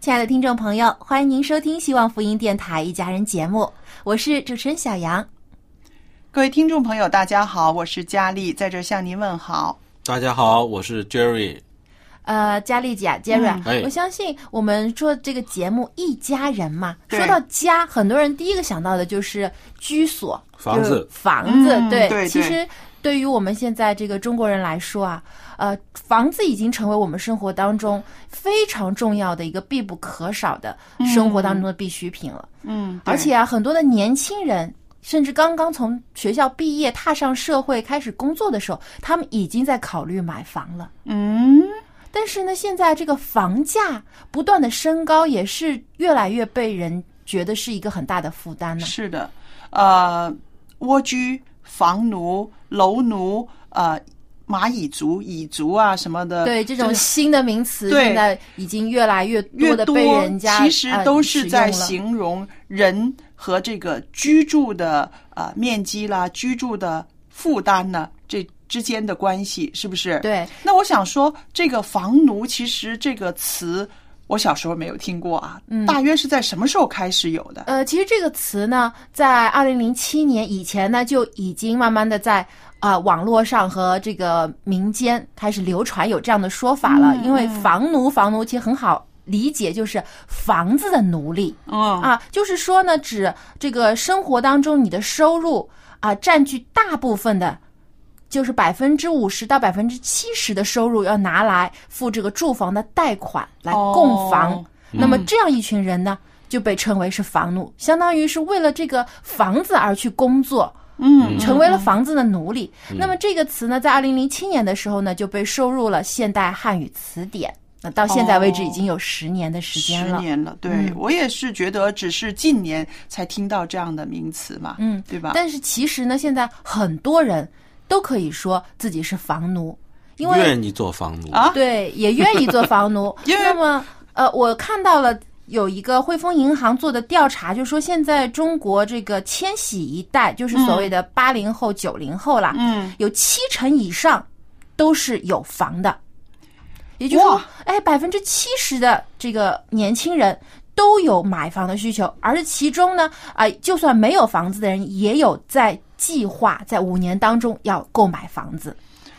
亲爱的听众朋友，欢迎您收听希望福音电台一家人节目，我是主持人小杨。各位听众朋友，大家好，我是佳丽，在这向您问好。大家好，我是 Jerry。呃，佳丽姐、杰瑞、嗯哎我相信我们做这个节目一家人嘛，说到家，很多人第一个想到的就是居所、就是房子房子。对，嗯对对其实对于我们现在这个中国人来说啊，呃，房子已经成为我们生活当中非常重要的一个必不可少的生活当中的必需品了。嗯，对而且啊，很多的年轻人，甚至刚刚从学校毕业、踏上社会开始工作的时候，他们已经在考虑买房了。嗯，但是呢，现在这个房价不断的升高，也是越来越被人觉得是一个很大的负担呢。是的，呃，蜗居、房奴、楼奴，呃，蚂蚁族、蚁族啊什么的，对这种新的名词，现在已经越来越越多多的被人家其实呃都是在形容人和这个居住的呃面积啦、居住的负担呢这之间的关系，是不是？。对那我想说，这个房奴其实这个词，我小时候没有听过啊，嗯大约是在什么时候开始有的？呃，其实这个词呢，在二零零七年以前呢，就已经慢慢的在啊、呃网络上和这个民间开始流传有这样的说法了。嗯因为房奴，房奴其实很好理解，就是房子的奴隶。哦啊，就是说呢，指这个生活当中你的收入啊，占据大部分的，就是百分之五十到百分之七十的收入要拿来付这个住房的贷款来供房。哦那么这样一群人呢，就被称为是房奴，相当于是为了这个房子而去工作。嗯，成为了房子的奴隶。那么这个词呢，在二零零七年的时候呢，就被收入了现代汉语词典。那到现在为止，已经有十年的时间了。十年了，对、嗯我也是觉得，只是近年才听到这样的名词嘛，嗯，对吧？但是其实呢，现在很多人都可以说自己是房奴，因为愿意做房奴。啊？对也愿意做房奴。因为那么呃，我看到了。有一个汇丰银行做的调查，就说现在中国这个千禧一代，就是所谓的八零后、九零后啦，嗯，有七成以上都是有房的，也就是说，哎，百分之七十的这个年轻人都有买房的需求，而其中呢，啊、就算没有房子的人，也有在计划在五年当中要购买房子。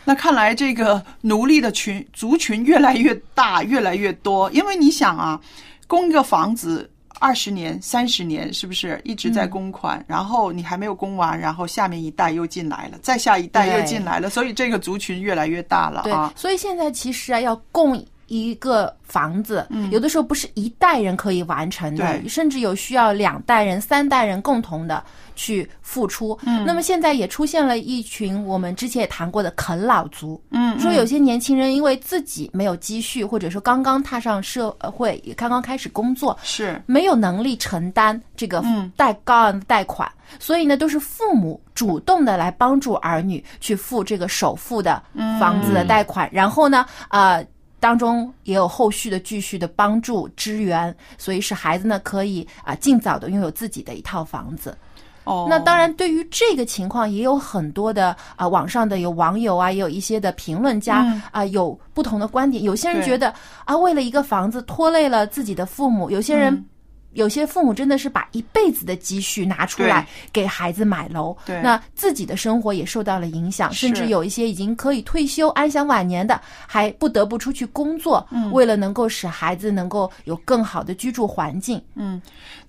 那看来这个奴隶的群族群越来越大，越来越多。因为你想啊，供一个房子二十年、三十年，是不是一直在嗯供款？然后你还没有供完，然后下面一代又进来了，再下一代又进来了，所以这个族群越来越大了对啊，。所以现在其实啊，要供一个房子，嗯。有的时候不是一代人可以完成的，甚至有需要两代人、三代人共同的去付出。嗯。那么现在也出现了一群我们之前也谈过的啃老族，嗯，说有些年轻人因为自己没有积蓄，或者说刚刚踏上社会，也刚刚开始工作，是。没有能力承担这个嗯。贷高昂的贷款，所以呢，都是父母主动的来帮助儿女去付这个首付的房子的贷款，然后呢，呃，当中也有后续的继续的帮助支援，所以使孩子呢可以啊尽早的拥有自己的一套房子。哦，那当然，对于这个情况，也有很多的啊、网上的有网友啊，也有一些的评论家啊、嗯有不同的观点。有些人觉得啊，为了一个房子拖累了自己的父母；有些人。嗯有些父母真的是把一辈子的积蓄拿出来给孩子买楼，对。那自己的生活也受到了影响，甚至有一些已经可以退休安享晚年的，还不得不出去工作，嗯。为了能够使孩子能够有更好的居住环境。嗯。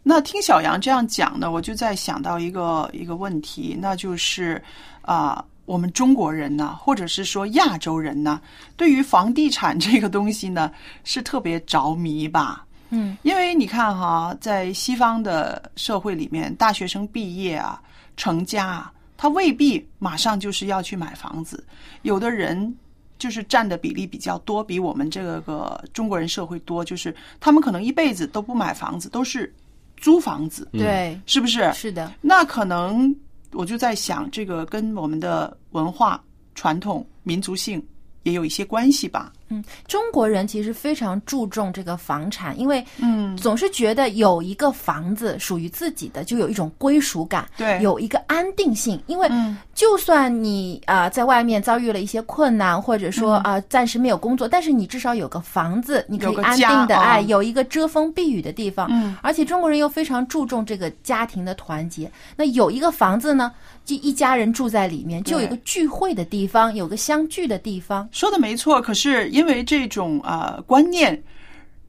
那听小杨这样讲呢，我就在想到一个一个问题，那就是啊、我们中国人呢，或者是说亚洲人呢，对于房地产这个东西呢，是特别着迷吧？嗯，因为你看哈，在西方的社会里面，大学生毕业啊、成家啊，他未必马上就是要去买房子，有的人。就是占的比例比较多，比我们这个中国人社会多。就是他们可能一辈子都不买房子，都是租房子，对，是不是？是的，那可能我就在想，这个跟我们的文化传统、民族性也有一些关系吧？嗯，中国人其实非常注重这个房产，因为嗯，总是觉得有一个房子属于自己的，就有一种归属感，对有一个安定性。因为嗯就算你啊、呃在外面遭遇了一些困难，或者说啊、呃暂时没有工作，但是你至少有个房子，你可以安定的哎，有一个遮风避雨的地方。嗯，而且中国人又非常注重这个家庭的团结。那有一个房子呢，就一家人住在里面，就有一个聚会的地方，有个相聚的地方。说的没错。可是因为这种呃观念，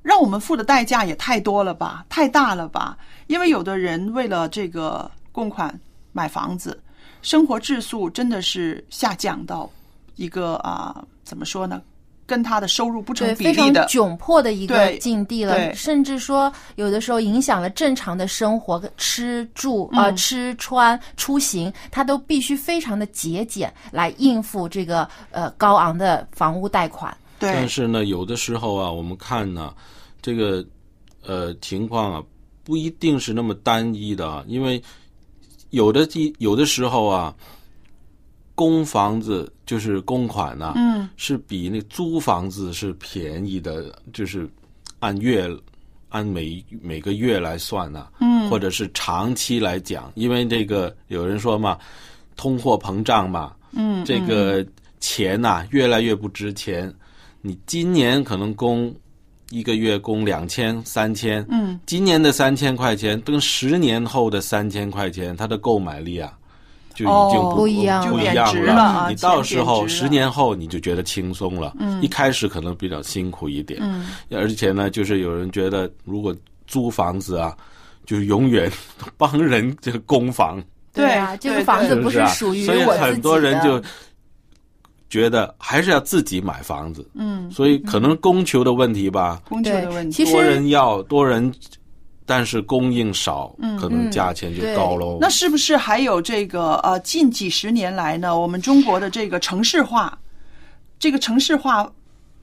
让我们付的代价也太多了吧，太大了吧？因为有的人为了这个供款买房子，生活质素真的是下降到一个啊、怎么说呢？跟他的收入不成对，非常比例的。窘迫的一个境地了，甚至说有的时候影响了正常的生活、吃住呃嗯吃穿出行，他都必须非常的节俭来应付这个呃高昂的房屋贷款。对但，是呢，有的时候啊，我们看呢，这个呃情况啊，不一定是那么单一的啊，因为有的地有的时候啊，供房子就是公款呐、嗯，是比那租房子是便宜的，就是按月按每每个月来算呐、嗯或者是长期来讲，因为这个有人说嘛，通货膨胀嘛，嗯，这个钱呐、越来越不值钱。你今年可能供一个月供两千、三千，嗯，今年的三千块钱跟十年后的三千块钱，它的购买力啊，就已经哦不、一样了不一样就贬值了啊你到时候十年后你就觉得轻松了，嗯。一开始可能比较辛苦一点，嗯，而且呢，就是有人觉得如果租房子啊，就是永远帮人这个供房，对啊，这个房子不是？属于所以我自己的。很多人就觉得还是要自己买房子，嗯，所以可能供求的问题吧，供求的问题。多人要多人，但是供应少，嗯可能价钱就高喽。那是不是还有这个呃，近几十年来呢，我们中国的这个城市化，这个城市化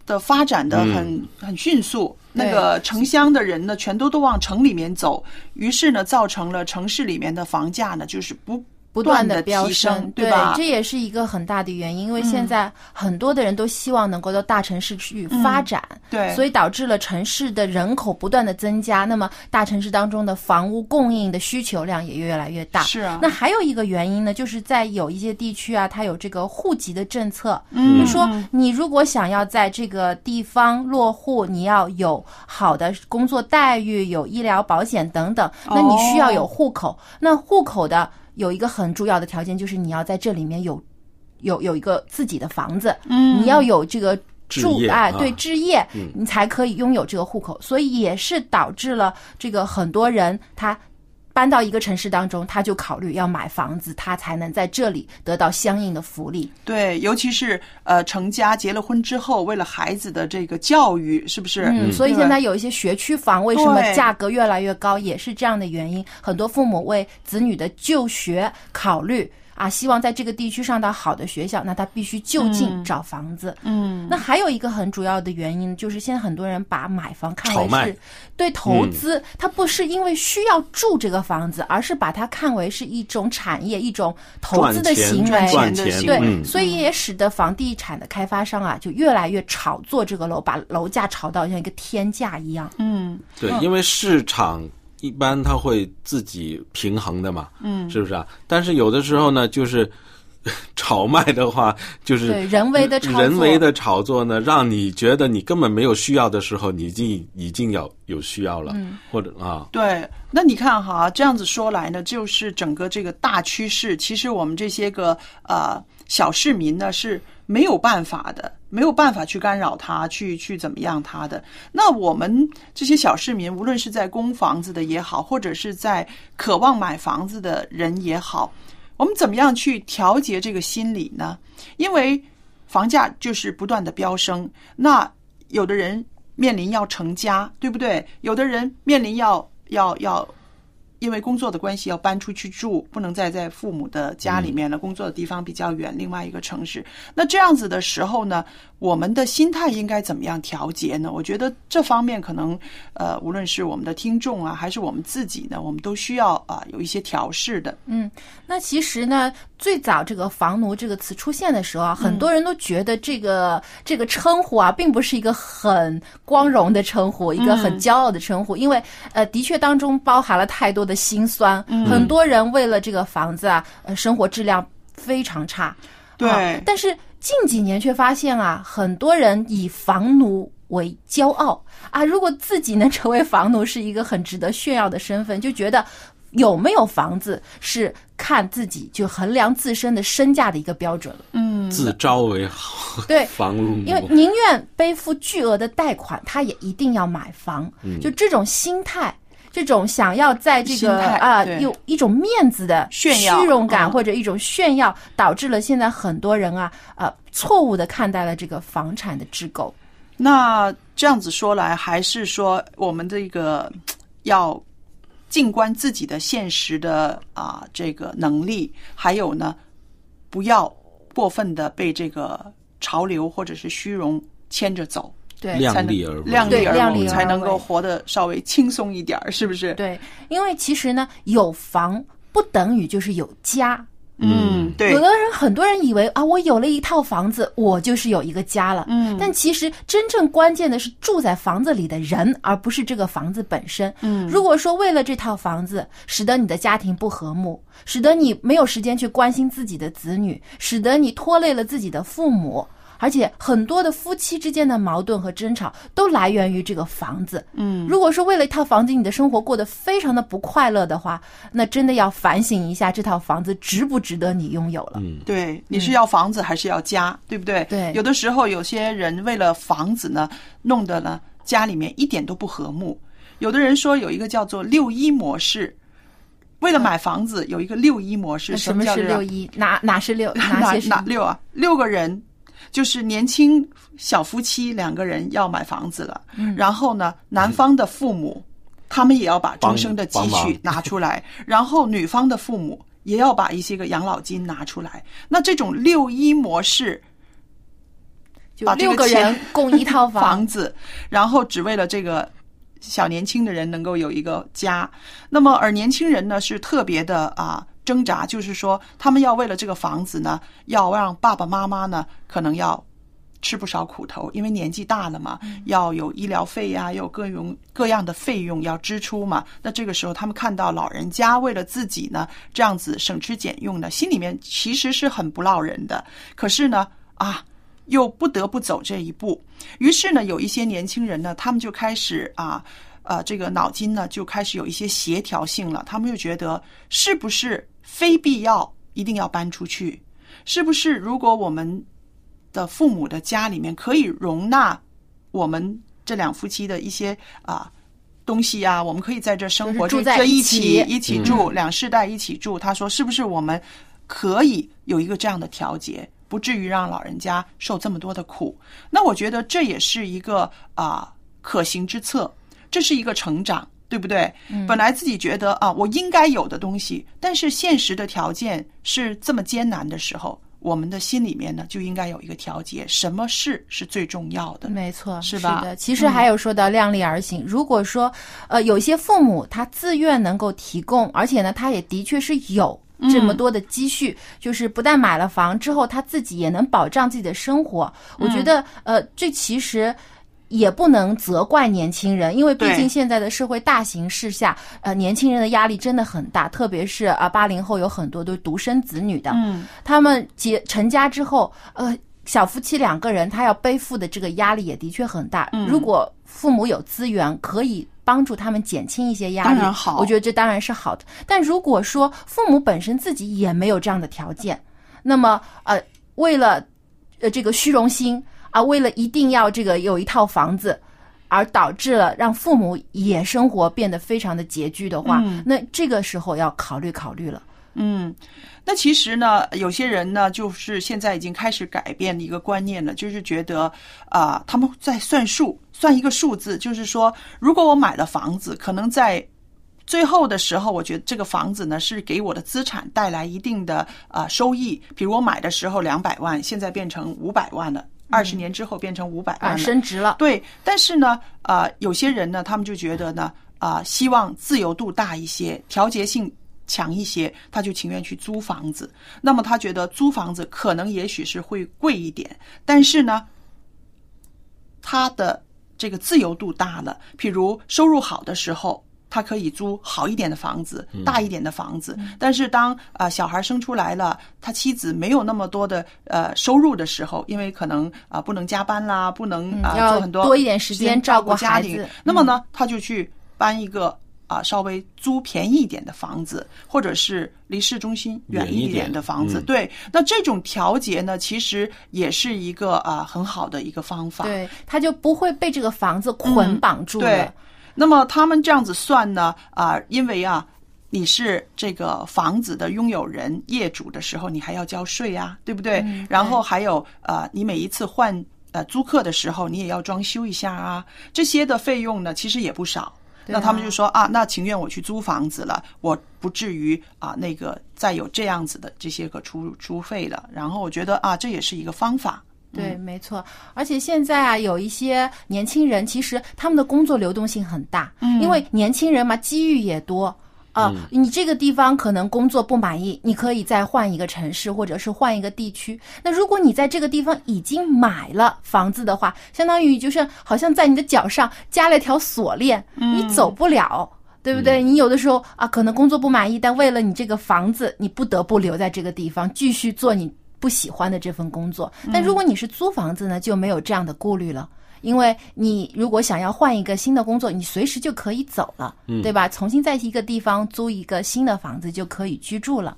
的发展的很、很迅速，那个城乡的人呢，全都都往城里面走，于是呢，造成了城市里面的房价呢，就是不不断的的飙升，对吧？这也是一个很大的原因，因为现在很多的人都希望能够到大城市去发展，对，所以导致了城市的人口不断的增加，那么大城市当中的房屋供应的需求量也越来越大。是啊，那还有一个原因呢，就是在有一些地区啊，它有这个户籍的政策，嗯就说你如果想要在这个地方落户，你要有好的工作待遇、有医疗保险等等，那你需要有户口。那户口的有一个很重要的条件，就是你要在这里面有有有一个自己的房子，嗯。你要有这个。住哎，啊。对置业，嗯。你才可以拥有这个户口，所以也是导致了这个很多人他搬到一个城市当中，他就考虑要买房子，他才能在这里得到相应的福利。对，尤其是呃成家结了婚之后，为了孩子的这个教育，是不是？嗯，所以现在有一些学区房为什么价格越来越高，也是这样的原因。很多父母为子女的就学考虑啊，希望在这个地区上到好的学校，那他必须就近嗯找房子。嗯那还有一个很主要的原因，就是现在很多人把买房看为是对投资，他不是因为需要住这个房子，而是把它看为是一种产业、一种投资的行为。赚赚钱钱的行对，嗯所以也使得房地产的开发商啊，就越来越炒作这个楼，把楼价炒到像一个天价一样。嗯对，因为市场一般它会自己平衡的嘛，嗯。是不是啊？但是有的时候呢，就是 炒卖的话，就是对人为的炒作。人为的炒作呢，让你觉得你根本没有需要的时候，你已经已经有有需要了，嗯。或者啊，对，那你看哈，这样子说来呢，就是整个这个大趋势，其实我们这些个呃小市民呢是没有办法的，没有办法去干扰他，去去怎么样他的。那我们这些小市民，无论是在供房子的也好，或者是在渴望买房子的人也好，我们怎么样去调节这个心理呢？因为房价就是不断的飙升，那有的人面临要成家，对不对？有的人面临要要要，因为工作的关系要搬出去住，不能再在父母的家里面了，工作的地方比较远，另外一个城市。那这样子的时候呢，我们的心态应该怎么样调节呢？我觉得这方面可能呃，无论是我们的听众啊，还是我们自己呢，我们都需要啊、有一些调试的。嗯，那其实呢，最早这个“房奴”这个词出现的时候啊，很多人都觉得这个这个称呼啊，并不是一个很光荣的称呼，一个很骄傲的称呼，因为呃，的确当中包含了太多的辛酸。很多人为了这个房子啊，呃，生活质量非常差。对啊但是近几年却发现啊，很多人以房奴为骄傲啊，如果自己能成为房奴，是一个很值得炫耀的身份，就觉得有没有房子是看自己就衡量自身的身价的一个标准了。嗯自招为好 对，房奴，因为宁愿背负巨额的贷款，他也一定要买房。嗯就这种心态，这种想要在这个啊、有一种面子的炫耀虚荣感、嗯。或者一种炫耀，导致了现在很多人啊呃错误的看待了这个房产的置购。那这样子说来，还是说我们这个要静观自己的现实的啊、这个能力，还有呢，不要过分的被这个潮流或者是虚荣牵着走，对，量力而为，对量力而为，量力才能够活得稍微轻松一点儿，是不是？对，因为其实呢，有房不等于就是有家。嗯，对有，的人，很多人以为啊，我有了一套房子，我就是有一个家了。嗯但其实真正关键的是住在房子里的人，而不是这个房子本身。嗯如果说为了这套房子，使得你的家庭不和睦，使得你没有时间去关心自己的子女，使得你拖累了自己的父母。而且很多的夫妻之间的矛盾和争吵都来源于这个房子。嗯，如果说为了一套房子，你的生活过得非常的不快乐的话，那真的要反省一下这套房子值不值得你拥有了。嗯，对，你是要房子还是要家，对不对？对有的时候有些人为了房子呢，弄得呢家里面一点都不和睦。有的人说有一个叫做六一模式，为了买房子有一个六一模式。什么叫六是六？一？哪哪是六？哪哪些是哪六啊？六个人，就是年轻小夫妻两个人要买房子了，嗯然后呢，男方的父母他们也要把终生的积蓄拿出来，然后女方的父母也要把一些个养老金拿出来。那这种六一模式，就六个人供一套房 房。子，然后只为了这个小年轻的人能够有一个家。那么而年轻人呢是特别的啊挣扎，就是说他们要为了这个房子呢，要让爸爸妈妈呢可能要。吃不少苦头，因为年纪大了嘛，要有医疗费呀、有各种各样的费用要支出嘛。那这个时候，他们看到老人家为了自己呢这样子省吃俭用呢，心里面其实是很不落人的。可是呢，啊，又不得不走这一步。于是呢，有一些年轻人呢，他们就开始啊，呃，这个脑筋呢就开始有一些协调性了。他们就觉得，是不是非必要一定要搬出去？是不是如果我们的父母的家里面可以容纳我们这两夫妻的一些啊。东西啊，我们可以在这生活，住在一一起一起住，两世代一起住。他说，是不是我们可以有一个这样的调节，不至于让老人家受这么多的苦？那我觉得这也是一个啊、可行之策，这是一个成长，对不对？嗯本来自己觉得啊，我应该有的东西，但是现实的条件是这么艰难的时候，我们的心里面呢就应该有一个调节，什么事是最重要的？没错，是吧的，其实还有说到量力而行。如果说，呃，有些父母他自愿能够提供，而且呢，他也的确是有这么多的积蓄，就是不但买了房之后，他自己也能保障自己的生活。我觉得，呃，这其实。也不能责怪年轻人，因为毕竟现在的社会大形势下，呃，年轻人的压力真的很大，特别是啊，八零后有很多都是独生子女的，嗯，他们结成家之后，呃，小夫妻两个人他要背负的这个压力也的确很大。嗯。如果父母有资源，可以帮助他们减轻一些压力，当然好。我觉得这当然是好的。但如果说父母本身自己也没有这样的条件，那么呃，为了呃这个虚荣心啊，为了一定要这个有一套房子。而导致了让父母也生活变得非常的拮据的话，嗯那这个时候要考虑考虑了。嗯，那其实呢，有些人呢，就是现在已经开始改变一个观念了，就是觉得啊、他们在算数，算一个数字，就是说，如果我买了房子，可能在最后的时候，我觉得这个房子呢是给我的资产带来一定的啊、收益，比如我买的时候两百万，现在变成五百万了，二十年之后变成五百万升值了。对，但是呢，啊，有些人呢，他们就觉得呢，啊、希望自由度大一些，调节性强一些，他就情愿去租房子。那么他觉得租房子可能也许是会贵一点，但是呢，他的这个自由度大了，譬如收入好的时候。他可以租好一点的房子，大一点的房子。但是当啊、小孩生出来了，他妻子没有那么多的呃收入的时候，因为可能啊、不能加班啦，不能啊、做很多多一点时间照顾家庭。嗯那么呢，他就去搬一个啊、稍微租便宜一点的房子，或者是离市中心远一点的房子。嗯对，那这种调节呢，其实也是一个啊、很好的一个方法。对，他就不会被这个房子捆绑住了。对，那么他们这样子算呢，啊、因为啊。你是这个房子的拥有人、业主的时候，你还要交税啊，对不对？嗯然后还有呃，你每一次换呃租客的时候，你也要装修一下啊，这些的费用呢，其实也不少。啊那他们就说啊，那情愿我去租房子了，我不至于啊那个再有这样子的这些个出出费了。然后我觉得啊，这也是一个方法。对，没错。而且现在啊，有一些年轻人，其实他们的工作流动性很大，嗯因为年轻人嘛，机遇也多。啊、你这个地方可能工作不满意，你可以再换一个城市，或者是换一个地区。那如果你在这个地方已经买了房子的话，相当于就是好像在你的脚上加了一条锁链，你走不了。对不对？你有的时候啊，可能工作不满意，但为了你这个房子，你不得不留在这个地方，继续做你不喜欢的这份工作。但如果你是租房子呢，就没有这样的顾虑了。因为你如果想要换一个新的工作，你随时就可以走了，对吧？重新在一个地方租一个新的房子就可以居住了。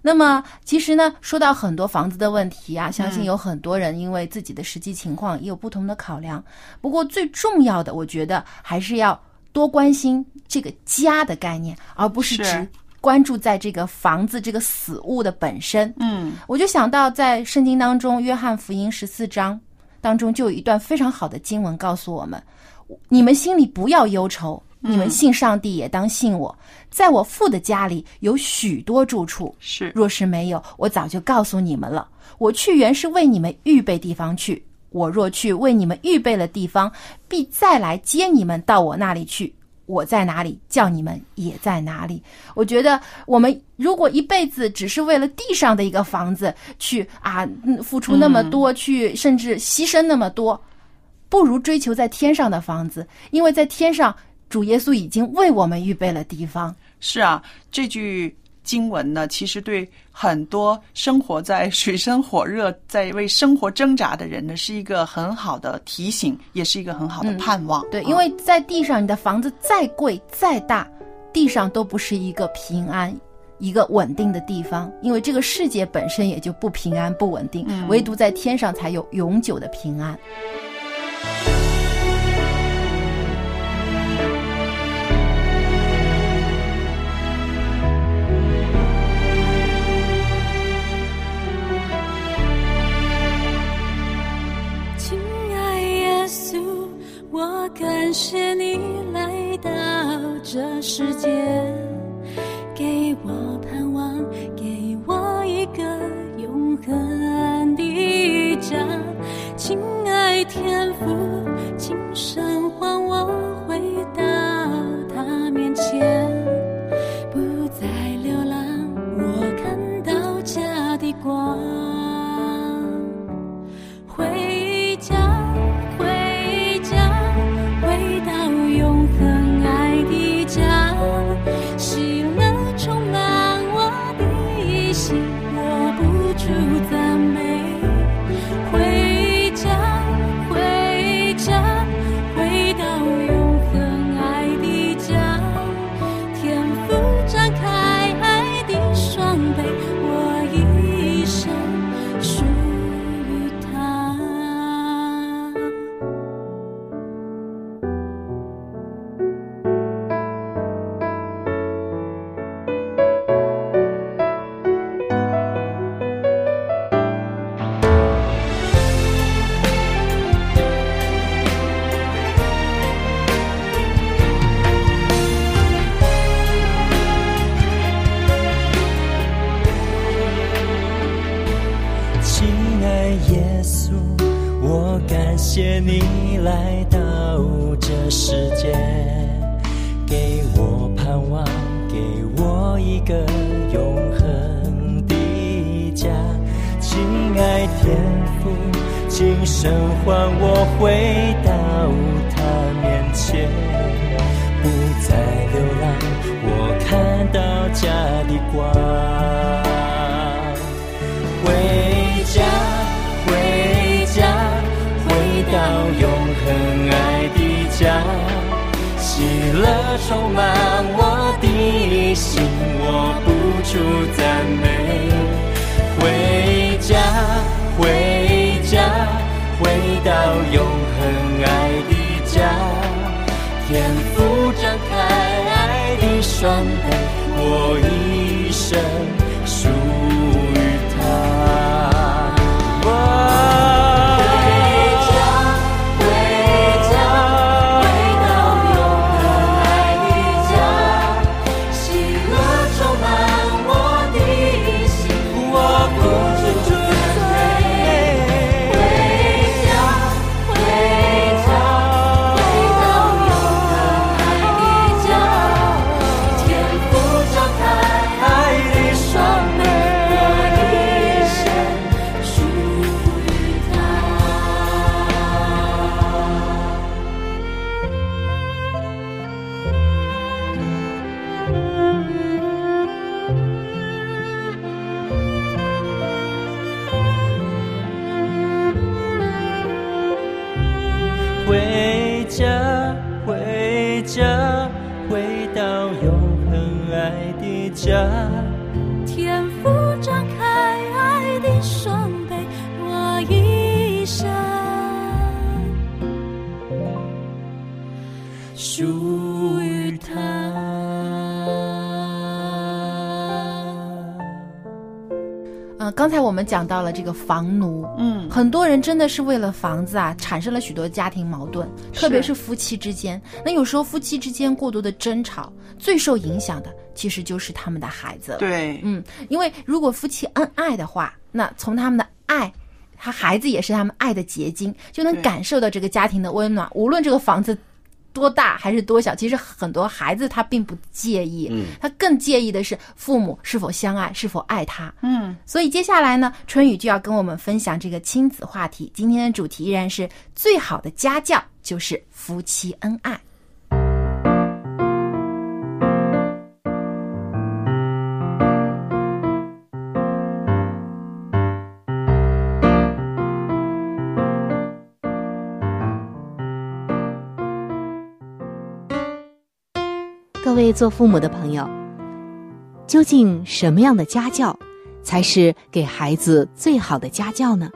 那么，其实呢，说到很多房子的问题啊，相信有很多人因为自己的实际情况也有不同的考量。不过，最重要的，我觉得还是要多关心这个家的概念，而不是是只关注在这个房子这个死物的本身。嗯我就想到在圣经当中，约翰福音十四章当中就有一段非常好的经文告诉我们：你们心里不要忧愁，你们信上帝也当信我，在我父的家里有许多住处。是若是没有，我早就告诉你们了。我去原是为你们预备地方去。我若去为你们预备了地方，必再来接你们到我那里去。我在哪里，叫你们也在哪里。我觉得我们如果一辈子只是为了地上的一个房子去啊，嗯付出那么多，去甚至牺牲那么多，不如追求在天上的房子，因为在天上，主耶稣已经为我们预备了地方。是啊，这句经文呢，其实对很多生活在水深火热、在为生活挣扎的人呢，是一个很好的提醒，也是一个很好的盼望。对，啊因为在地上，你的房子再贵再大，地上都不是一个平安、一个稳定的地方，因为这个世界本身也就不平安、不稳定，唯独在天上才有永久的平安。我感谢你来到这世界，给我盼望，给我一个永恒的家。亲爱天父，请神还我回到他面前，不再流浪，我看到家的光。心，握不住赞美。们讲到了这个房奴，嗯很多人真的是为了房子啊，产生了许多家庭矛盾，特别是夫妻之间。那有时候夫妻之间过多的争吵，最受影响的其实就是他们的孩子了。对，嗯，因为如果夫妻恩爱的话，那从他们的爱，他孩子也是他们爱的结晶，就能感受到这个家庭的温暖。无论这个房子多大还是多小，其实很多孩子他并不介意，嗯他更介意的是父母是否相爱，是否爱他。嗯，所以接下来呢，春雨就要跟我们分享这个亲子话题。今天的主题依然是最好的家教就是夫妻恩爱。位做父母的朋友，究竟什么样的家教才是给孩子最好的家教呢？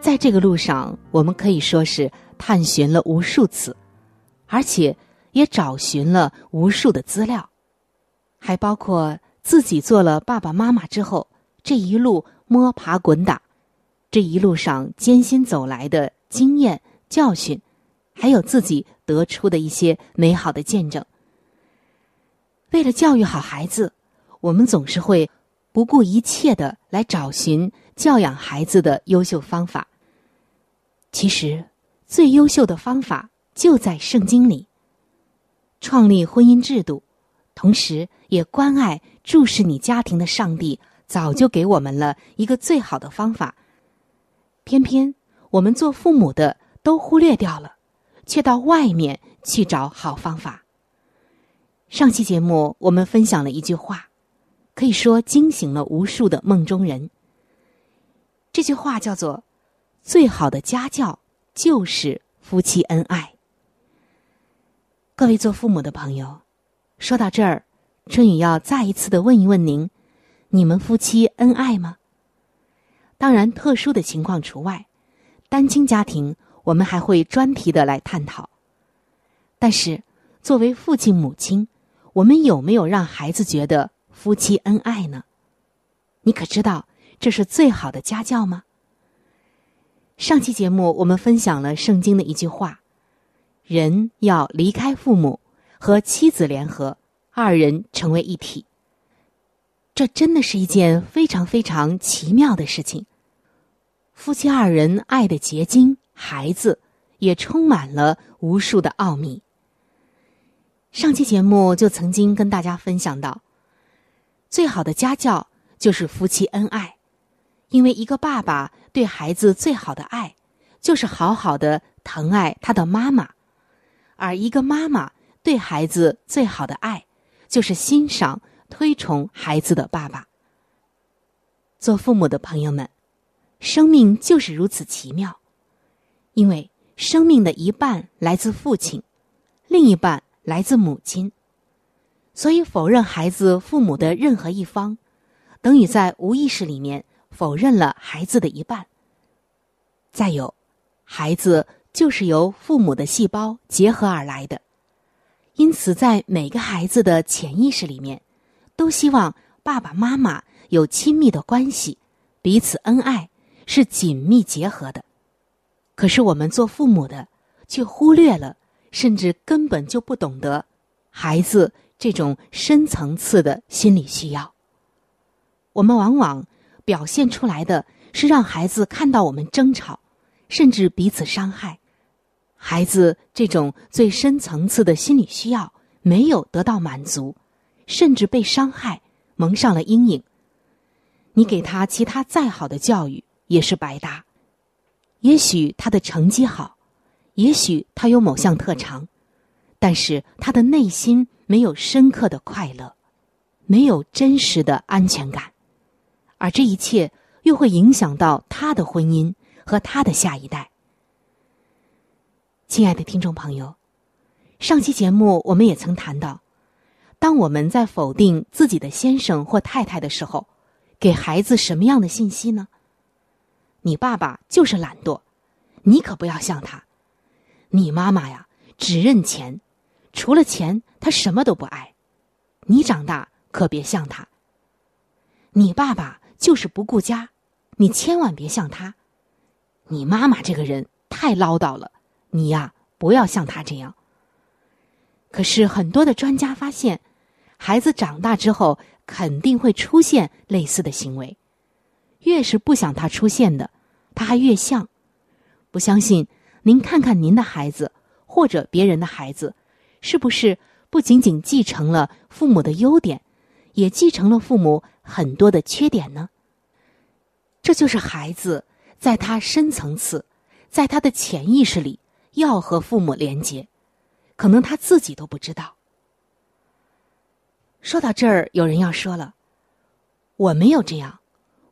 在这个路上，我们可以说是探寻了无数次，而且也找寻了无数的资料，还包括自己做了爸爸妈妈之后，这一路摸爬滚打，这一路上艰辛走来的经验教训，还有自己得出的一些美好的见证。为了教育好孩子，我们总是会不顾一切的来找寻教养孩子的优秀方法。其实，最优秀的方法就在圣经里。创立婚姻制度，同时也关爱注视你家庭的上帝，早就给我们了一个最好的方法。偏偏我们做父母的都忽略掉了，却到外面去找好方法。上期节目我们分享了一句话，可以说惊醒了无数的梦中人。这句话叫做：“最好的家教就是夫妻恩爱。”各位做父母的朋友，说到这儿，春雨要再一次的问一问您：你们夫妻恩爱吗？当然，特殊的情况除外，单亲家庭我们还会专题的来探讨。但是，作为父亲母亲，我们有没有让孩子觉得夫妻恩爱呢？你可知道这是最好的家教吗？上期节目我们分享了圣经的一句话：“人要离开父母，和妻子联合，二人成为一体。”这真的是一件非常非常奇妙的事情。夫妻二人爱的结晶，孩子也充满了无数的奥秘。上期节目就曾经跟大家分享到，最好的家教就是夫妻恩爱，因为一个爸爸对孩子最好的爱，就是好好的疼爱他的妈妈，而一个妈妈对孩子最好的爱，就是欣赏推崇孩子的爸爸。做父母的朋友们，生命就是如此奇妙，因为生命的一半来自父亲，另一半。来自母亲，所以否认孩子父母的任何一方，等于在无意识里面否认了孩子的一半。再有，孩子就是由父母的细胞结合而来的，因此在每个孩子的潜意识里面，都希望爸爸妈妈有亲密的关系，彼此恩爱，是紧密结合的。可是我们做父母的却忽略了。甚至根本就不懂得孩子这种深层次的心理需要。我们往往表现出来的是让孩子看到我们争吵，甚至彼此伤害。孩子这种最深层次的心理需要没有得到满足，甚至被伤害，蒙上了阴影。你给他其他再好的教育也是白搭。也许他的成绩好。也许他有某项特长，但是他的内心没有深刻的快乐，没有真实的安全感，而这一切又会影响到他的婚姻和他的下一代。亲爱的听众朋友，上期节目我们也曾谈到，当我们在否定自己的先生或太太的时候，给孩子什么样的信息呢？你爸爸就是懒惰，你可不要像他。你妈妈呀，只认钱，除了钱，她什么都不爱。你长大可别像他。你爸爸就是不顾家，你千万别像他。你妈妈这个人太唠叨了，你呀不要像他这样。可是很多的专家发现，孩子长大之后肯定会出现类似的行为，越是不想他出现的，他还越像。不相信？您看看您的孩子，或者别人的孩子，是不是不仅仅继承了父母的优点，也继承了父母很多的缺点呢？这就是孩子在他深层次，在他的潜意识里要和父母连接，可能他自己都不知道。说到这儿，有人要说了：“我没有这样，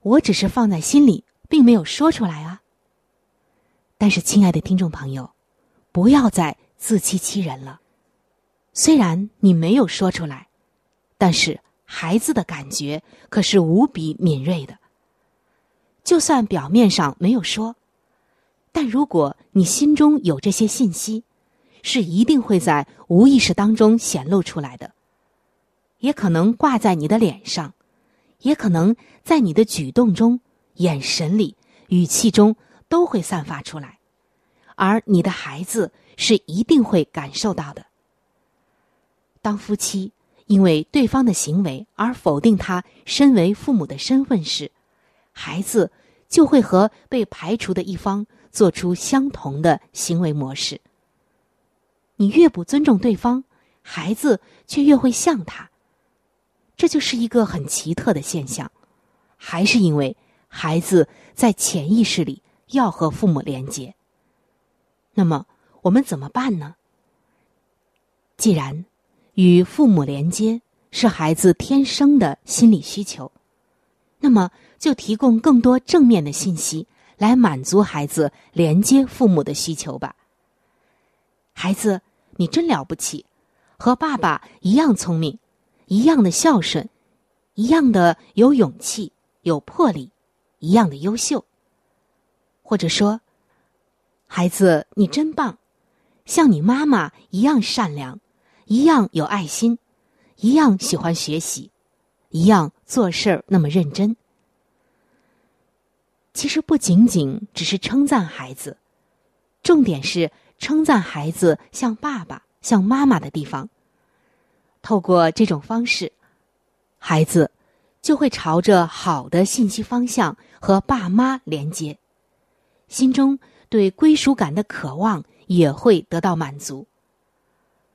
我只是放在心里，并没有说出来啊。”但是，亲爱的听众朋友，不要再自欺欺人了。虽然你没有说出来，但是孩子的感觉可是无比敏锐的。就算表面上没有说，但如果你心中有这些信息，是一定会在无意识当中显露出来的，也可能挂在你的脸上，也可能在你的举动中、眼神里、语气中。都会散发出来，而你的孩子是一定会感受到的。当夫妻因为对方的行为而否定他身为父母的身份时，孩子就会和被排除的一方做出相同的行为模式。你越不尊重对方，孩子却越会像他。这就是一个很奇特的现象，还是因为孩子在潜意识里要和父母连接。那么我们怎么办呢？既然与父母连接是孩子天生的心理需求，那么就提供更多正面的信息来满足孩子连接父母的需求吧。孩子，你真了不起，和爸爸一样聪明，一样的孝顺，一样的有勇气、有魄力，一样的优秀。或者说，孩子，你真棒，像你妈妈一样善良，一样有爱心，一样喜欢学习，一样做事儿那么认真。其实不仅仅只是称赞孩子，重点是称赞孩子像爸爸、像妈妈的地方。透过这种方式，孩子就会朝着好的信息方向和爸妈连接，心中对归属感的渴望也会得到满足。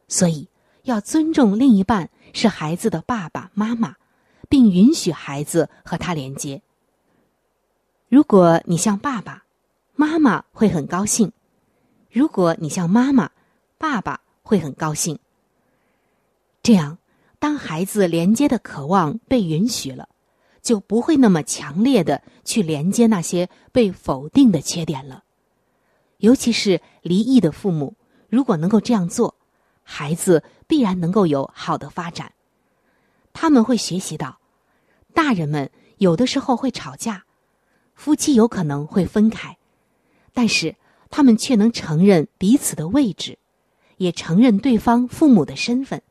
所以，要尊重另一半是孩子的爸爸妈妈，并允许孩子和他连接。如果你像爸爸，妈妈会很高兴；如果你像妈妈，爸爸会很高兴。这样，当孩子连接的渴望被允许了，就不会那么强烈的去连接那些被否定的缺点了。尤其是离异的父母，如果能够这样做，孩子必然能够有好的发展。他们会学习到，大人们有的时候会吵架。夫妻有可能会分开，但是他们却能承认彼此的位置，也承认对方父母的身份。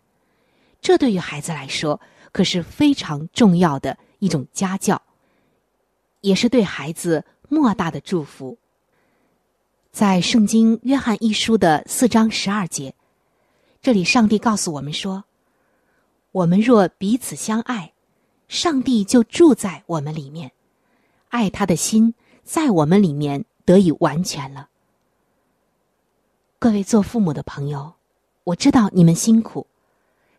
这对于孩子来说可是非常重要的一种家教，也是对孩子莫大的祝福。在《圣经·约翰一书》的四章十二节，这里上帝告诉我们说：“我们若彼此相爱，上帝就住在我们里面。”爱他的心在我们里面得以完全了。各位做父母的朋友，我知道你们辛苦，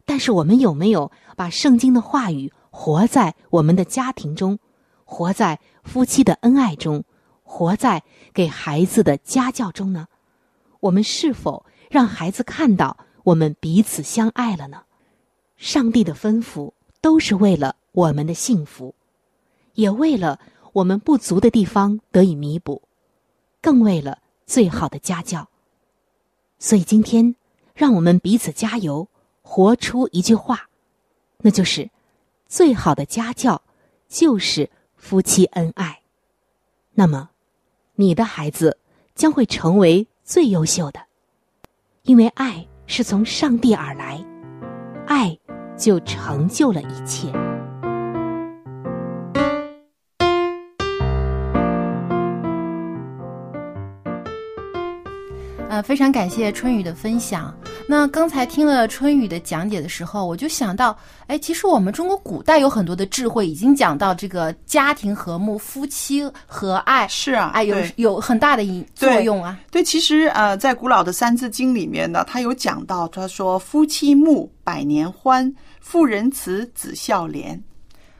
但是我们有没有把圣经的话语活在我们的家庭中，活在夫妻的恩爱中，活在给孩子的家教中呢？我们是否让孩子看到我们彼此相爱了呢？上帝的吩咐都是为了我们的幸福，也为了。我们不足的地方得以弥补，更为了最好的家教。所以今天，让我们彼此加油，活出一句话，那就是：最好的家教就是夫妻恩爱。那么，你的孩子将会成为最优秀的，因为爱是从上帝而来，爱就成就了一切。呃，非常感谢春雨的分享。那刚才听了春雨的讲解的时候，我就想到，哎，其实我们中国古代有很多的智慧已经讲到这个家庭和睦、夫妻和爱，是啊，哎，有有很大的作用啊。对，其实呃，在古老的《三字经》里面呢，他有讲到，他说：“夫妻睦，百年欢；妇人慈，子孝廉。”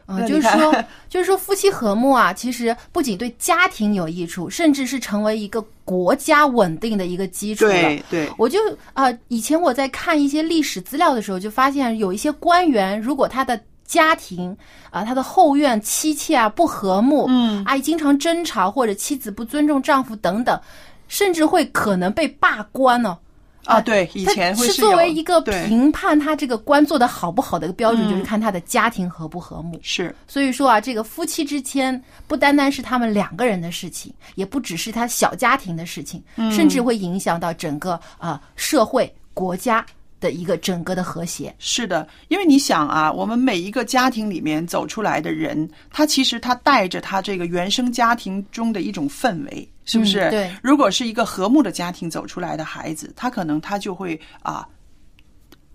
啊，就是说，就是说，夫妻和睦啊，其实不仅对家庭有益处，甚至是成为一个国家稳定的一个基础了。对对，我就啊，以前我在看一些历史资料的时候，就发现有一些官员，如果他的家庭啊，他的后院妻妾啊不和睦，嗯，啊，经常争吵，或者妻子不尊重丈夫等等，甚至会可能被罢官呢。啊，对，以前是作为一个评判他这个官做的好不好的一个标准，就是看他的家庭和不和睦。是，所以说啊，这个夫妻之间不单单是他们两个人的事情，也不只是他小家庭的事情，甚至会影响到整个啊社会国家的一个整个的和谐。是的，因为你想啊，我们每一个家庭里面走出来的人，他其实他带着他这个原生家庭中的一种氛围。是不是？对，如果是一个和睦的家庭走出来的孩子，他可能他就会啊，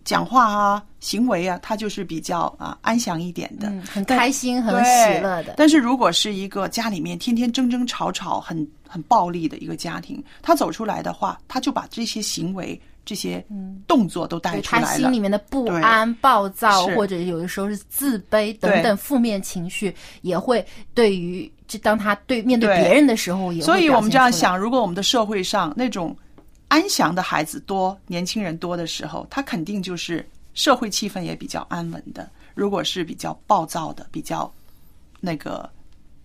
讲话啊、行为啊，他就是比较啊安详一点的，嗯很开心、很喜乐的。但是如果是一个家里面天天争争吵吵、很很暴力的一个家庭，他走出来的话，他就把这些行为、这些动作都带出来了。心里面的不安、暴躁，或者有的时候是自卑等等负面情绪，也会对于这当他对面对对。别人的时候，也会所以我们这样想，如果我们的社会上那种安详的孩子多、年轻人多的时候，他肯定就是社会气氛也比较安稳的。如果是比较暴躁的、比较那个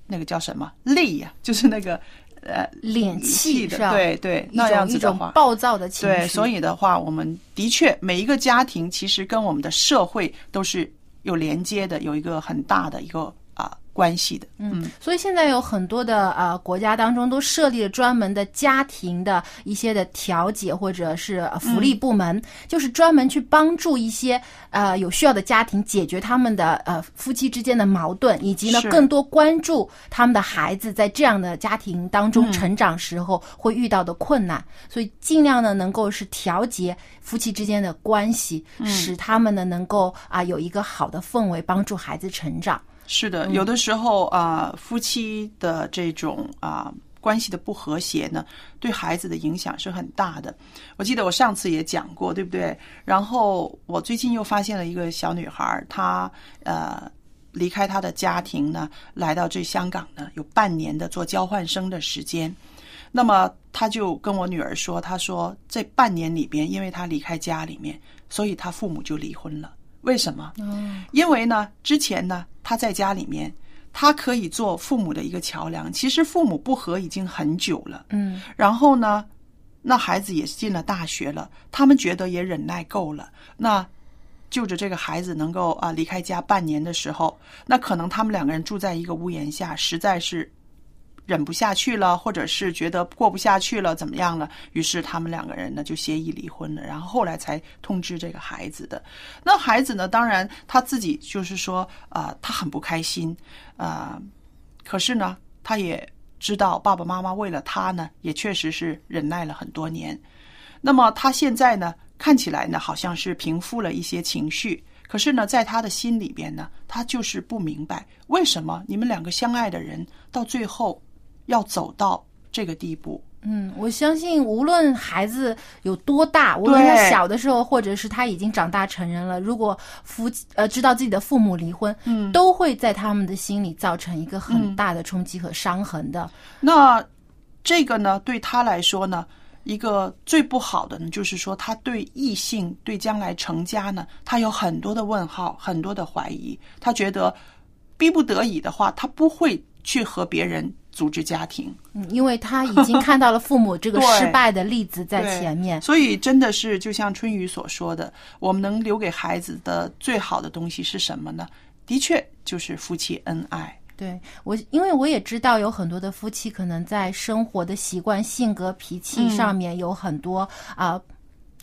那个叫什么？戾呀、就是那个呃脸气的对对，那样子的话，暴躁的情绪。对，所以的话，我们的确每一个家庭其实跟我们的社会都是有连接的，有一个很大的一个啊、关系的。嗯，所以现在有很多的呃国家当中都设立了专门的家庭的一些的调解或者是呃福利部门，就是专门去帮助一些呃有需要的家庭解决他们的呃夫妻之间的矛盾，以及呢更多关注他们的孩子在这样的家庭当中嗯。成长时候会遇到的困难，所以尽量呢能够是调节夫妻之间的关系，嗯。使他们呢能够啊、有一个好的氛围，帮助孩子成长。是的，嗯有的时候啊、夫妻的这种啊、关系的不和谐呢，对孩子的影响是很大的。我记得我上次也讲过，对不对？然后我最近又发现了一个小女孩，她呃离开她的家庭呢，来到这香港呢，有半年的做交换生的时间。那么她就跟我女儿说，她说这半年里边，因为她离开家里面，所以她父母就离婚了。为什么？因为呢，之前呢，他在家里面，他可以做父母的一个桥梁。其实父母不和已经很久了，嗯然后呢，那孩子也进了大学了，他们觉得也忍耐够了。那就着这个孩子能够啊离开家半年的时候，那可能他们两个人住在一个屋檐下，实在是忍不下去了，或者是觉得过不下去了，怎么样了？于是他们两个人呢就协议离婚了，然后后来才通知这个孩子的。那孩子呢，当然他自己就是说，啊、他很不开心，啊、可是呢，他也知道爸爸妈妈为了他呢，也确实是忍耐了很多年。那么他现在呢，看起来呢，好像是平复了一些情绪，可是呢，在他的心里边呢，他就是不明白为什么你们两个相爱的人到最后要走到这个地步。嗯，我相信无论孩子有多大，无论他小的时候，或者是他已经长大成人了，如果夫呃知道自己的父母离婚，嗯都会在他们的心里造成一个很嗯大的冲击和伤痕的。那这个呢，对他来说呢，一个最不好的呢，就是说他对异性、对将来成家呢，他有很多的问号，很多的怀疑。他觉得逼不得已的话，他不会去和别人组织家庭。嗯，因为他已经看到了父母这个 失败的例子在前面。所以真的是就像春雨所说的，我们能留给孩子的最好的东西是什么呢？的确就是夫妻恩爱。对我，因为我也知道有很多的夫妻可能在生活的习惯、性格、脾气嗯上面有很多啊、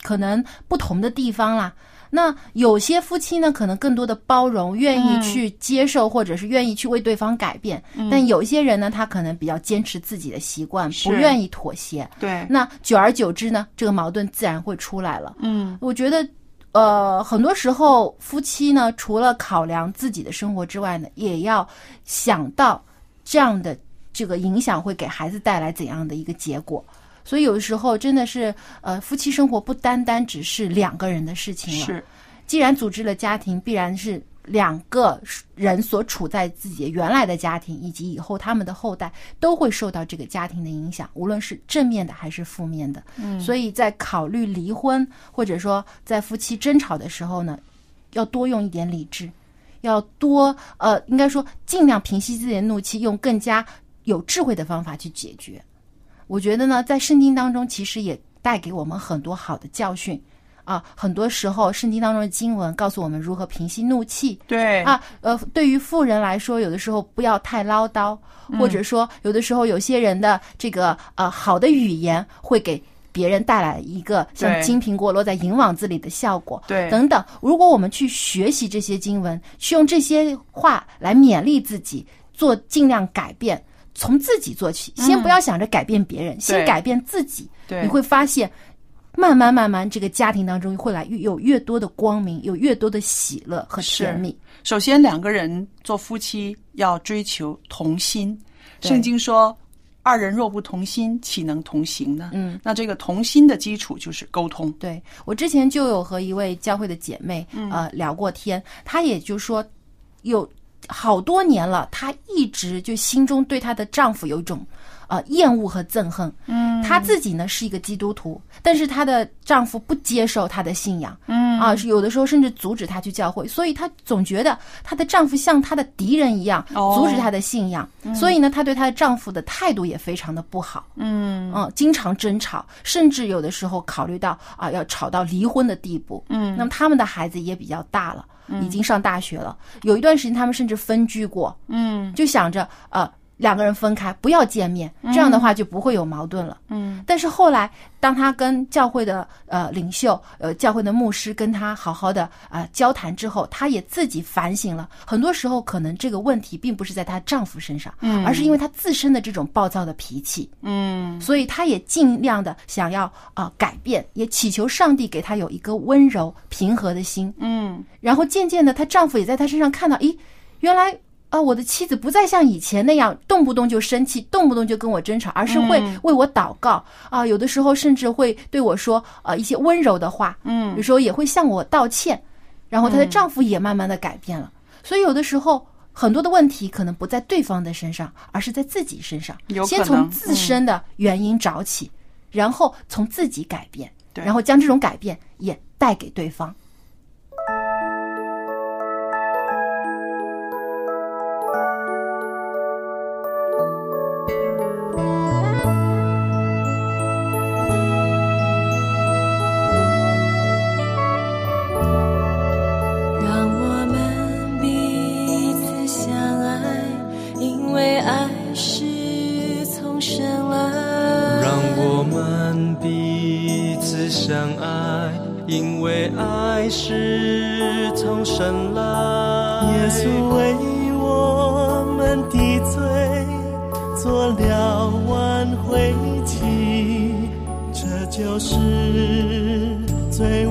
可能不同的地方啦。那有些夫妻呢，可能更多的包容，愿意嗯去接受，或者是愿意去为对方改变。嗯但有一些人呢，他可能比较坚持自己的习惯，不愿意妥协。对那久而久之呢，这个矛盾自然会出来了。嗯我觉得，呃，很多时候夫妻呢，除了考量自己的生活之外呢，也要想到这样的这个影响会给孩子带来怎样的一个结果。所以有的时候真的是，呃，夫妻生活不单单只是两个人的事情了。是，既然组织了家庭，必然是两个人所处在自己原来的家庭，以及以后他们的后代都会受到这个家庭的影响，无论是正面的还是负面的。嗯所以在考虑离婚或者说在夫妻争吵的时候呢，要多用一点理智，要多呃，应该说尽量平息自己的怒气，用更加有智慧的方法去解决。我觉得呢，在圣经当中其实也带给我们很多好的教训啊。很多时候，圣经当中的经文告诉我们如何平息怒气。对啊，呃，对于富人来说，有的时候不要太唠叨，嗯或者说有的时候有些人的这个呃好的语言会给。别人带来一个像金苹果落在银网子里的效果，对等等。如果我们去学习这些经文，去用这些话来勉励自己，做尽量改变，从自己做起，先嗯不要想着改变别人，先改变自己。对你会发现，慢慢慢慢，这个家庭当中会来越有越多的光明，有越多的喜乐和甜蜜。首先，两个人做夫妻要追求同心。圣经说：“二人若不同心，岂能同行呢？”嗯，那这个同心的基础就是沟通。对我之前就有和一位教会的姐妹呃聊过天，她也就说有好多年了，她一直就心中对她的丈夫有一种呃厌恶和憎恨。嗯她自己呢是一个基督徒，但是她的丈夫不接受她的信仰。嗯啊，是有的时候甚至阻止她去教会，所以她总觉得她的丈夫像她的敌人一样，哦阻止她的信仰。嗯所以呢，她对她的丈夫的态度也非常的不好。嗯嗯，经常争吵，甚至有的时候考虑到啊要吵到离婚的地步。嗯那么他们的孩子也比较大了，嗯已经上大学了。有一段时间，他们甚至分居过，嗯就想着呃两个人分开，不要见面，这样的话就不会有矛盾了。嗯但是后来，当他跟教会的呃领袖、呃教会的牧师跟他好好的啊、呃交谈之后，他也自己反省了，很多时候可能这个问题并不是在她丈夫身上，嗯而是因为她自身的这种暴躁的脾气。嗯所以她也尽量的想要啊、呃改变，也祈求上帝给她有一个温柔平和的心。嗯然后渐渐的，她丈夫也在她身上看到，咦，原来啊、我的妻子不再像以前那样动不动就生气，动不动就跟我争吵，而是会嗯为我祷告啊、有的时候甚至会对我说呃一些温柔的话，嗯有时候也会向我道歉。然后她的嗯丈夫也慢慢的改变了，所以有的时候。很多的问题可能不在对方的身上，而是在自己身上。有先从自身的原因找起，然后从自己改变，然后将这种改变也带给对方。爱是从神来。耶稣为我们的罪做了挽回祭，这就是最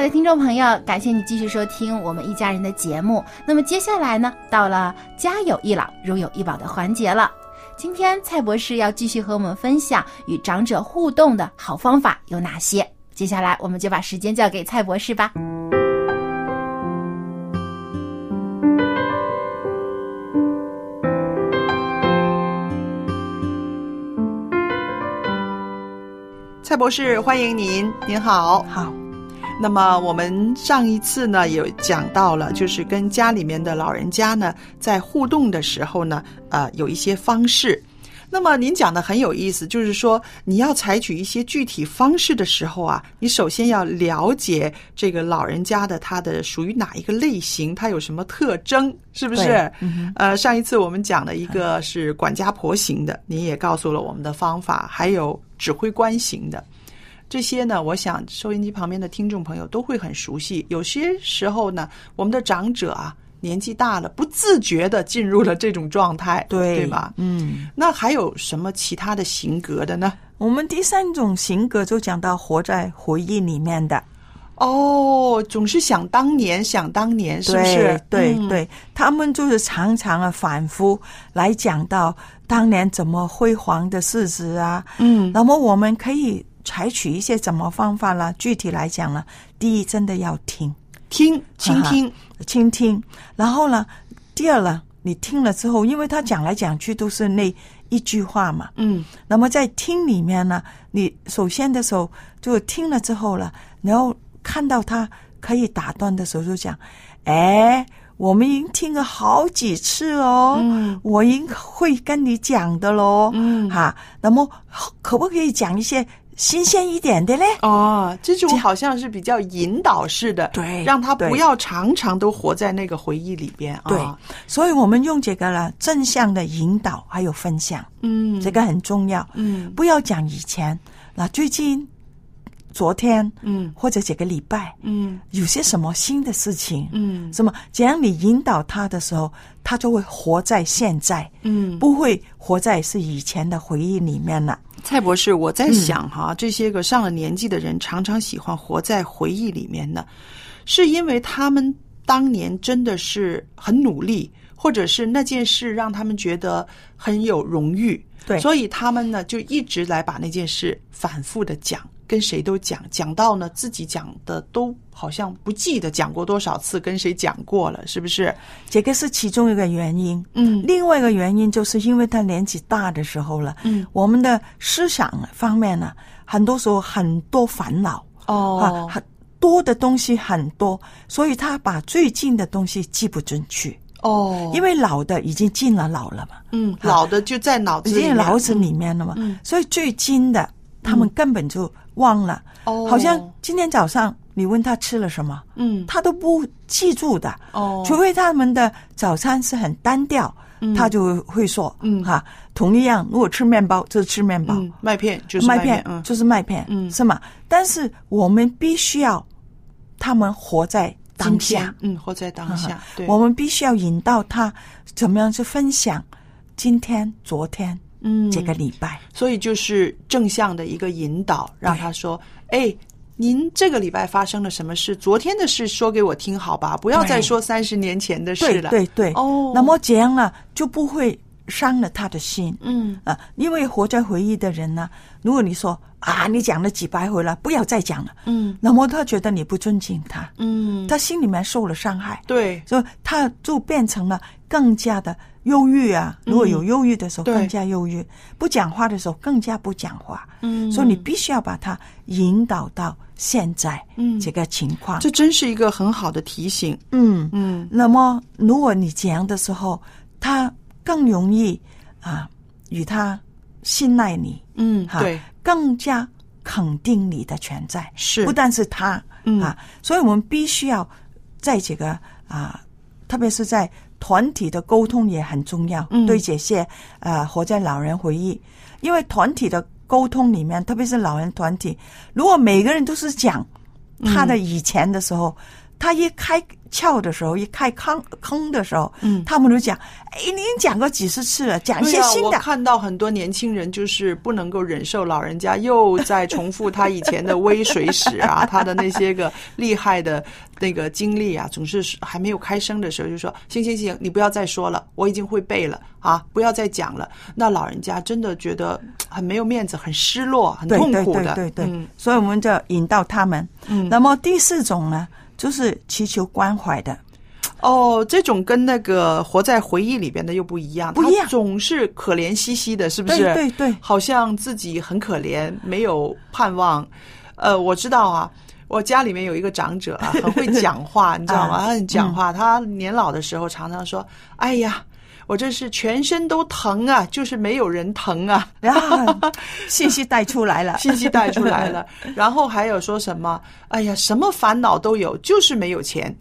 爱的听众朋友，感谢你继续收听我们一家人的节目。那么接下来呢，到了家有一老，如有一宝的环节了。今天蔡博士要继续和我们分享与长者互动的好方法有哪些。接下来我们就把时间交给蔡博士吧。蔡博士，欢迎您，您好。好。那么我们上一次呢有讲到了，就是跟家里面的老人家呢在互动的时候呢，呃，有一些方式。那么您讲的很有意思，就是说你要采取一些具体方式的时候啊，你首先要了解这个老人家的他的属于哪一个类型，他有什么特征，是不是？嗯、呃，上一次我们讲了一个是管家婆型的，您也告诉了我们的方法，还有指挥官型的。这些呢，我想收音机旁边的听众朋友都会很熟悉。有些时候呢，我们的长者啊，年纪大了，不自觉的进入了这种状态，对对吧？嗯，那还有什么其他的型格的呢？我们第三种型格就讲到活在回忆里面的。哦，总是想当年，想当年，是不是？对、嗯、对，他们就是常常啊反复来讲到当年怎么辉煌的事实啊。嗯，那么我们可以。采取一些什么方法呢？具体来讲呢，第一，真的要听，听，倾听，倾听。然后呢，第二呢，你听了之后，因为他讲来讲去都是那一句话嘛，嗯。那么在听里面呢，你首先的时候就听了之后了，然后看到他可以打断的时候，就讲，哎。我们已经听了好几次哦，嗯，我应会跟你讲的喽，嗯，哈，那么可不可以讲一些新鲜一点的嘞？哦，这种好像是比较引导式的，对，让他不要常常都活在那个回忆里边啊，对，啊、所以我们用这个了正向的引导还有分享，嗯，这个很重要，嗯，不要讲以前，那最近。昨天，嗯，或者几个礼拜，嗯，有些什么新的事情，嗯，什么？只要你引导他的时候，他就会活在现在，嗯，不会活在是以前的回忆里面了。蔡博士，我在想哈，嗯、这些个上了年纪的人常常喜欢活在回忆里面呢，是因为他们当年真的是很努力，或者是那件事让他们觉得很有荣誉，对，所以他们呢就一直来把那件事反复的讲。跟谁都讲，讲到呢自己讲的都好像不记得讲过多少次，跟谁讲过了，是不是？这个是其中一个原因。嗯，另外一个原因就是因为他年纪大的时候了，嗯，我们的思想方面呢，很多时候很多烦恼哦，啊，很多的东西很多，所以他把最近的东西记不进去。哦，因为老的已经进了脑了嘛，嗯，老的就在脑子里面，脑子里面了嘛，嗯，所以最近的他们根本就。忘了，哦，好像今天早上你问他吃了什么，嗯，他都不记住的，哦，除非他们的早餐是很单调，嗯、他就会说，嗯，哈，同一样，如果吃面包就是吃面包，嗯、麦片就是麦片，嗯、就是麦片，嗯，是吗？但是我们必须要他们活在当下，嗯，活在当下，对，我们必须要引导他怎么样去分享今天、昨天。嗯，这个礼拜，所以就是正向的一个引导，让他说：“哎，您这个礼拜发生了什么事？昨天的事说给我听，好吧？不要再说三十年前的事了。”对对对，哦，那么这样呢，就不会伤了他的心。嗯。啊，因为活在回忆的人呢，如果你说啊，你讲了几百回了，不要再讲了，嗯，那么他觉得你不尊敬他，嗯，他心里面受了伤害，对，所以他就变成了更加的。忧郁啊！如果有忧郁的时候，更加忧郁；不讲话的时候，更加不讲话。嗯，所以你必须要把它引导到现在，嗯，这个情况。这真是一个很好的提醒。嗯嗯。那么，如果你这样的时候，他更容易啊，与他信赖你。嗯，对，更加肯定你的存在。是，不但是他，嗯啊，所以我们必须要在这个啊，特别是在。团体的沟通也很重要，嗯、对这些呃活在老人回忆，因为团体的沟通里面，特别是老人团体，如果每个人都是讲他的以前的时候，他一开窍的时候，一开坑坑的时候，嗯他们都讲，哎，您讲过几十次了，讲一些对啊我新的。看到很多年轻人就是不能够忍受老人家又在重复他以前的微水史啊，他的那些个厉害的那个经历啊，总是还没有开声的时候就说：“行行行，你不要再说了，我已经会背了啊，不要再讲了。”那老人家真的觉得很没有面子，很失落，很痛苦的。对对对，嗯所以我们就引导他们。嗯那么第四种呢，就是祈求关怀的。哦，这种跟那个活在回忆里边的又不一样，不一样他总是可怜兮兮的，是不是？对对对好像自己很可怜，没有盼望。呃，我知道啊，我家里面有一个长者啊，很会讲话，你知道吗？啊他很讲话，他年老的时候常常说：“哎呀。”我这是全身都疼啊，就是没有人疼啊，然后信息带出来了，信息带出来了。然后还有说什么？哎呀，什么烦恼都有，就是没有钱。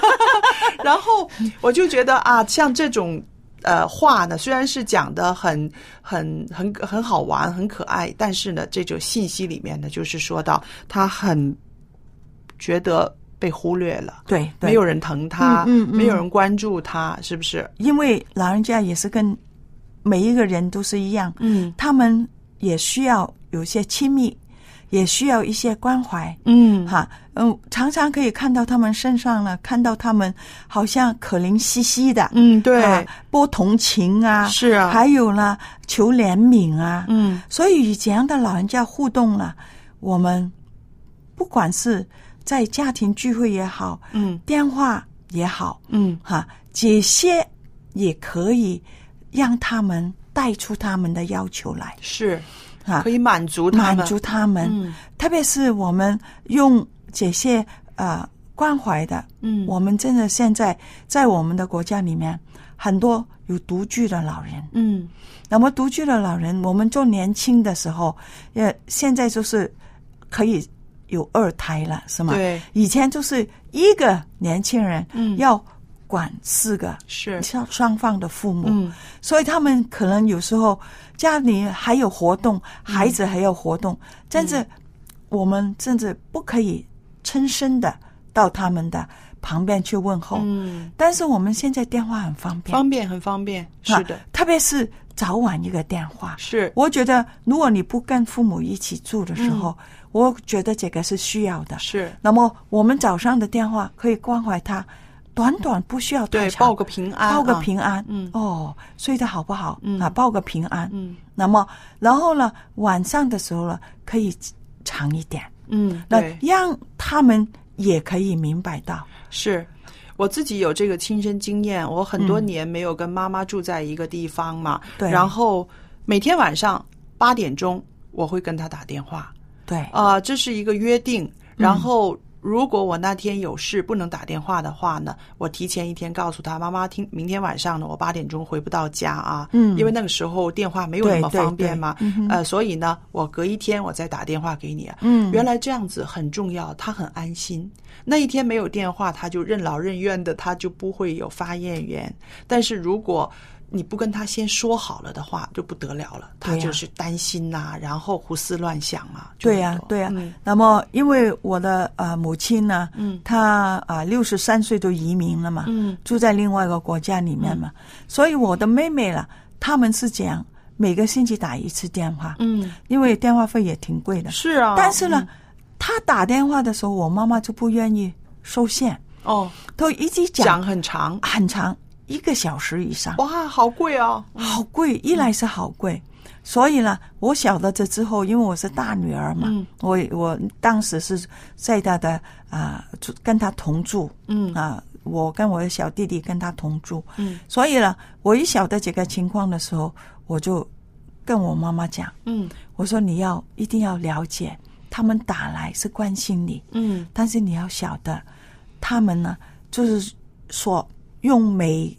然后我就觉得啊，像这种呃话呢，虽然是讲的很很很很好玩、很可爱，但是呢，这种信息里面呢，就是说到他很觉得被忽略了，对，对。没有人疼他，嗯嗯嗯。没有人关注他，是不是？因为老人家也是跟每一个人都是一样，嗯。他们也需要有些亲密，也需要一些关怀，嗯。哈，嗯，常常可以看到他们身上呢，看到他们好像可怜兮兮的，嗯，对，啊，播同情啊，是啊。还有呢，求怜悯啊，嗯，所以与这样的老人家互动呢，我们不管是在家庭聚会也好，嗯，电话也好，嗯，哈，这些也可以让他们带出他们的要求来，是啊，可以满足他们，满足他们，嗯。特别是我们用这些呃关怀的，嗯。我们真的现在在我们的国家里面，很多有独居的老人，嗯。那么独居的老人，我们做年轻的时候，呃，现在就是可以有二胎了，是吗？对，以前就是一个年轻人，嗯。要管四个是。双双方的父母，嗯。所以他们可能有时候家里还有活动，嗯。孩子还有活动，甚至我们甚至不可以亲身的到他们的旁边去问候。嗯，但是我们现在电话很方便，方便很方便，是的。啊，特别是早晚一个电话。是。我觉得，如果你不跟父母一起住的时候，我觉得这个是需要的。嗯是。那么我们早上的电话可以关怀他，短短不需要太对，长报个平安，报个啊平安，嗯。哦，睡得好不好？嗯。啊，报个平安，嗯。那么然后呢，晚上的时候呢，可以长一点，嗯，那，让他们也可以明白到，是。我自己有这个亲身经验，我很多嗯。年没有跟妈妈住在一个地方嘛，对。然后每天晚上八点钟我会跟她打电话，对，啊、这是一个约定。嗯。然后，如果我那天有事不能打电话的话呢，我提前一天告诉她，妈妈听明天晚上呢，我八点钟回不到家啊，嗯。因为那个时候电话没有那么方便嘛，呃，所以呢，我隔一天我再打电话给你啊。嗯。原来这样子很重要，她很安心。那一天没有电话，他就任劳任怨的，他就不会有发言员。但是如果你不跟他先说好了的话，就不得了了，他就是担心呐、然后胡思乱想啊。对呀、对呀、嗯。那么，因为我的呃母亲呢，嗯。她啊六十三岁都移民了嘛，嗯。住在另外一个国家里面嘛，所以我的妹妹啦，他们是这样，每个星期打一次电话，嗯，因为电话费也挺贵的。是啊，但是呢，她打电话的时候，我妈妈就不愿意收线，哦，都一直讲讲很长，很长，一个小时以上。哇，好贵哦，好贵，一来是好贵，所以呢，我晓得这之后，因为我是大女儿嘛，嗯。我我当时是在她的啊、住跟他同住，嗯。啊，我跟我的小弟弟跟他同住，嗯。所以呢，我一晓得这个情况的时候，我就跟我妈妈讲，嗯。我说你要一定要了解，他们打来是关心你，嗯。但是你要晓得，他们呢，就是说用每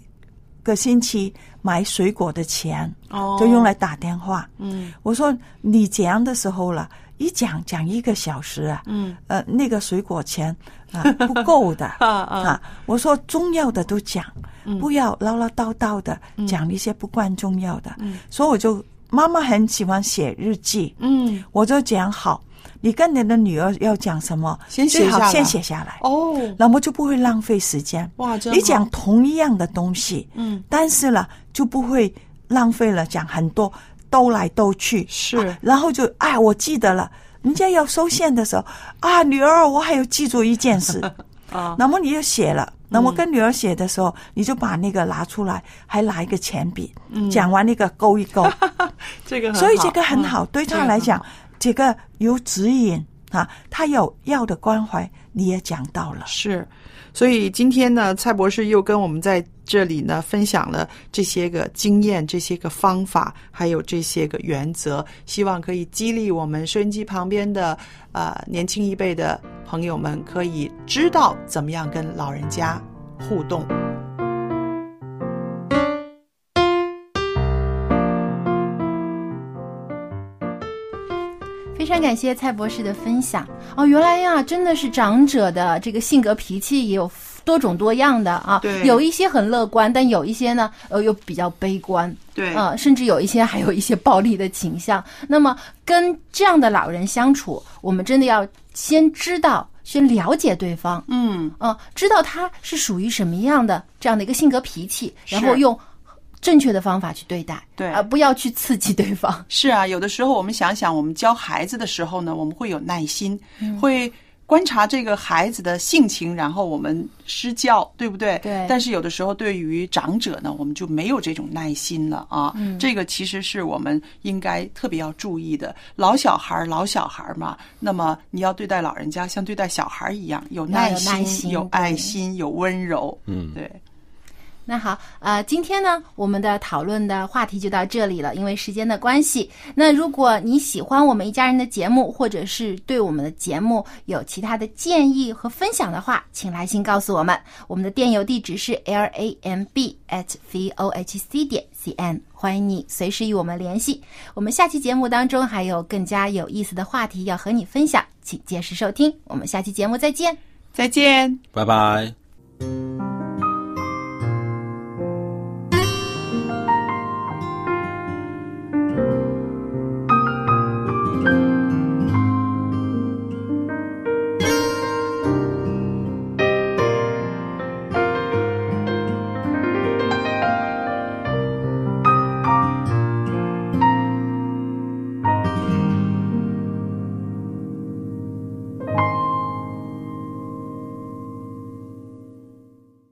个星期买水果的钱，哦。就用来打电话。嗯。我说你这样的时候了，一讲讲一个小时啊，嗯。呃，那个水果钱啊、不够的 啊啊。我说重要的都讲，嗯。不要唠唠叨叨的嗯。讲一些不关重要的。嗯。所以我就妈妈很喜欢写日记，嗯，我就讲好，你跟你的女儿要讲什么，先写下来。先写下来，哦，那么就不会浪费时间。你讲同一样的东西，嗯，但是呢，就不会浪费了，讲很多兜来兜去，是。啊然后就哎，我记得了，人家要收线的时候啊，女儿，我还有记住一件事，啊，那么你就写了。那嗯么跟女儿写的时候，你就把那个拿出来，还拿一个铅笔，嗯。讲完那个勾一勾，这个很所以这个很好，嗯。对他来讲好，这个有指引啊，他有要的关怀，你也讲到了。是，所以今天呢，蔡博士又跟我们在这里呢分享了这些个经验、这些个方法，还有这些个原则，希望可以激励我们收音机旁边的呃年轻一辈的朋友们，可以知道怎么样跟老人家互动。非常感谢蔡博士的分享。哦，原来呀，真的是长者的这个性格脾气也有多种多样的啊，对。有一些很乐观，但有一些呢，呃，又比较悲观，对。呃，甚至有一些还有一些暴力的倾向。那么跟这样的老人相处，我们真的要先知道。先了解对方，嗯。嗯、知道他是属于什么样的这样的一个性格脾气，然后用正确的方法去对待，对而不要去刺激对方。是啊，有的时候我们想想，我们教孩子的时候呢，我们会有耐心，嗯会观察这个孩子的性情，然后我们施教，对不对？对但是有的时候对于长者呢，我们就没有这种耐心了啊。嗯这个其实是我们应该特别要注意的。老小孩儿，老小孩儿嘛，那么你要对待老人家像对待小孩儿一样，有耐要有耐心有爱心，有温柔。嗯，对。那好，呃，今天呢，我们的讨论的话题就到这里了，因为时间的关系。那如果你喜欢我们一家人的节目，或者是对我们的节目有其他的建议和分享的话，请来信告诉我们。我们的电邮地址是 l a m b at v o h c 点 c n，欢迎你随时与我们联系。我们下期节目当中还有更加有意思的话题要和你分享，请届时收听。我们下期节目再见。再见。拜拜。